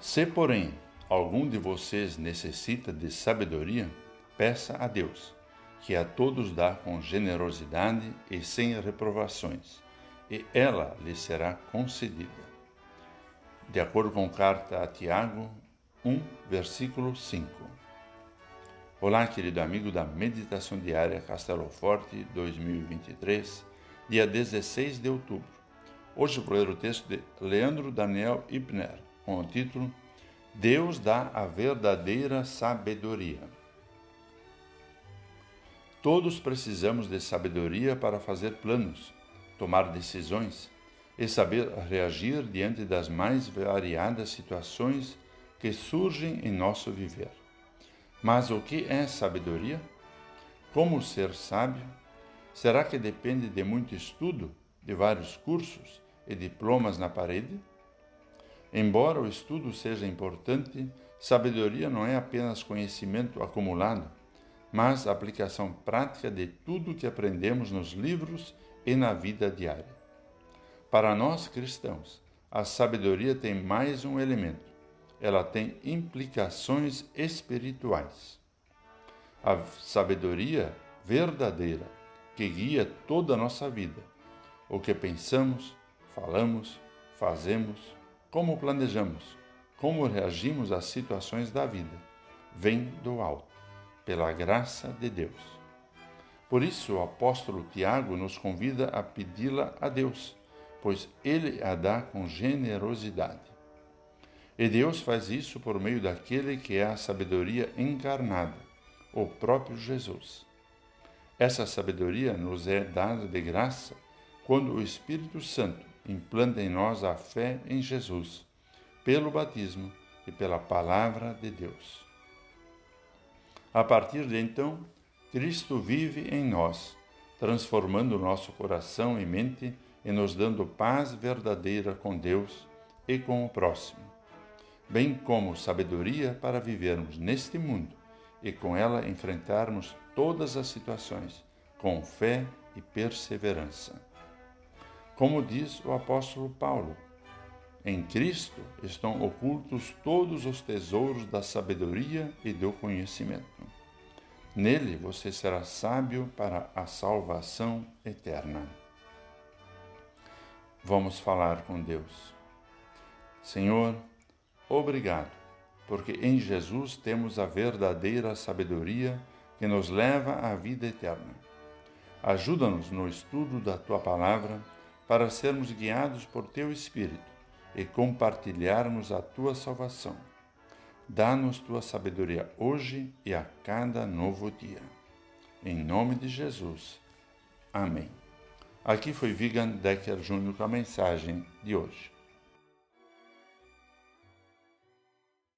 Se, porém, algum de vocês necessita de sabedoria, peça a Deus, que a todos dá com generosidade e sem reprovações, e ela lhe será concedida. De acordo com carta a Tiago 1, versículo 5. Olá, querido amigo da Meditação Diária Castelo Forte 2023, dia 16 de outubro. Hoje vou ler o texto de Leandro Daniel Ibner, com o título Deus dá a verdadeira sabedoria. Todos precisamos de sabedoria para fazer planos, tomar decisões e saber reagir diante das mais variadas situações que surgem em nosso viver. Mas o que é sabedoria? Como ser sábio? Será que depende de muito estudo, de vários cursos e diplomas na parede? Embora o estudo seja importante, sabedoria não é apenas conhecimento acumulado, mas aplicação prática de tudo que aprendemos nos livros e na vida diária. Para nós cristãos, a sabedoria tem mais um elemento. Ela tem implicações espirituais. A sabedoria verdadeira que guia toda a nossa vida, o que pensamos, falamos, fazemos, como planejamos, como reagimos às situações da vida, vem do alto, pela graça de Deus. Por isso, o apóstolo Tiago nos convida a pedi-la a Deus, pois ele a dá com generosidade. E Deus faz isso por meio daquele que é a sabedoria encarnada, o próprio Jesus. Essa sabedoria nos é dada de graça quando o Espírito Santo implanta em nós a fé em Jesus, pelo batismo e pela palavra de Deus. A partir de então, Cristo vive em nós, transformando nosso coração e mente e nos dando paz verdadeira com Deus e com o próximo, bem como sabedoria para vivermos neste mundo e com ela enfrentarmos todas as situações com fé e perseverança. Como diz o apóstolo Paulo, em Cristo estão ocultos todos os tesouros da sabedoria e do conhecimento. Nele você será sábio para a salvação eterna. Vamos falar com Deus. Senhor, obrigado, porque em Jesus temos a verdadeira sabedoria que nos leva à vida eterna. Ajuda-nos no estudo da tua palavra para sermos guiados por teu Espírito e compartilharmos a tua salvação. Dá-nos tua sabedoria hoje e a cada novo dia. Em nome de Jesus. Amém. Aqui foi Vigan Decker Júnior com a mensagem de hoje.